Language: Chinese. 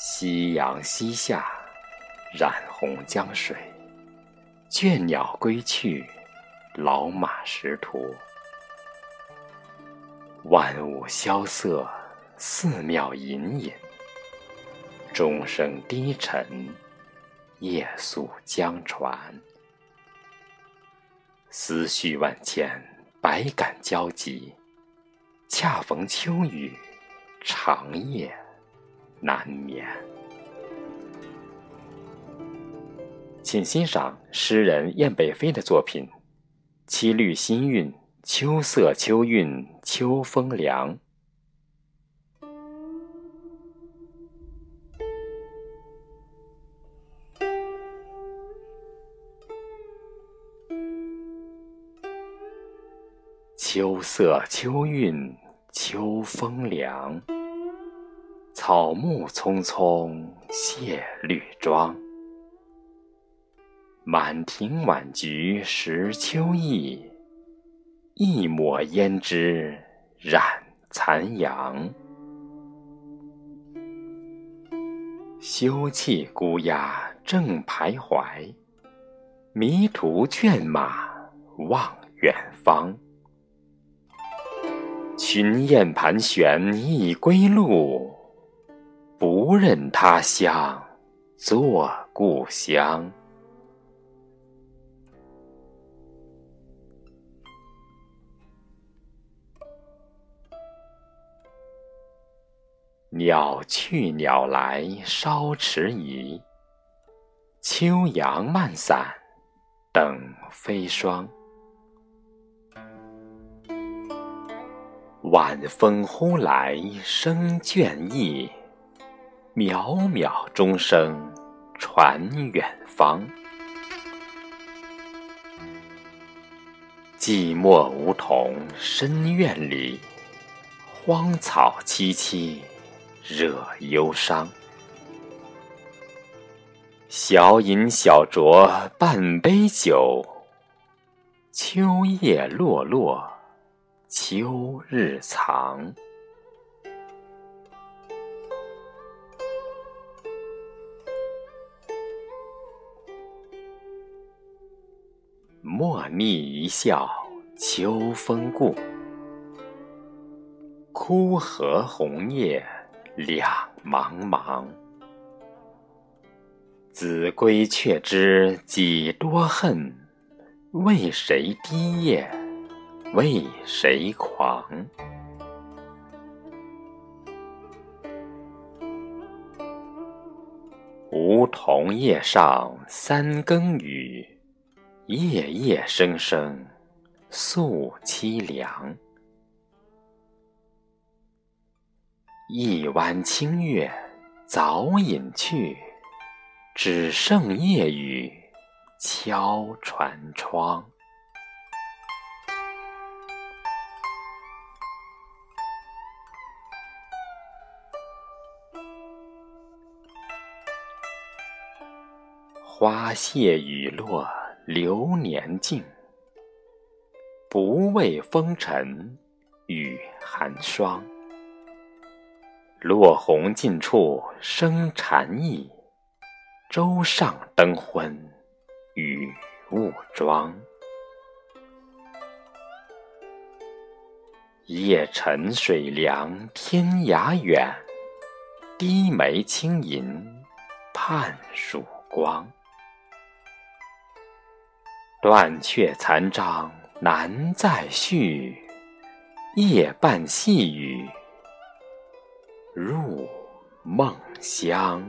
夕阳西下，染红江水。倦鸟归去，老马识途。万物萧瑟，寺庙隐隐。钟声低沉，夜宿江船。思绪万千，百感交集。恰逢秋雨，长夜难眠。请欣赏诗人燕北飞的作品《七律新韵》：秋色秋韵秋风凉。秋色秋韵秋风凉，草木葱葱谢绿妆。满庭晚菊识秋意，一抹胭脂染残阳。休憩孤鸦正徘徊，迷途倦马望远方。群雁盘旋一归路，不认他乡作故乡。鸟去鸟来稍迟疑，秋阳漫散等飞霜。晚风忽来生倦意，渺渺钟声传远方。寂寞梧桐深院里，荒草萋萋惹忧伤。小饮小酌半杯酒，秋叶落落。秋日藏，莫逆一笑秋风故。枯荷红叶两茫茫，子规却知几多恨，为谁低叶？为谁狂？梧桐叶上三更雨，夜夜声声诉凄凉。一弯清月早隐去，只剩夜雨敲船窗。花谢雨落流年尽，不畏风尘雨寒霜。落红尽处生禅意，舟上灯昏雨雾妆。夜沉水凉天涯远，低眉轻吟盼曙光。断却残章难再续，夜半细雨入梦乡。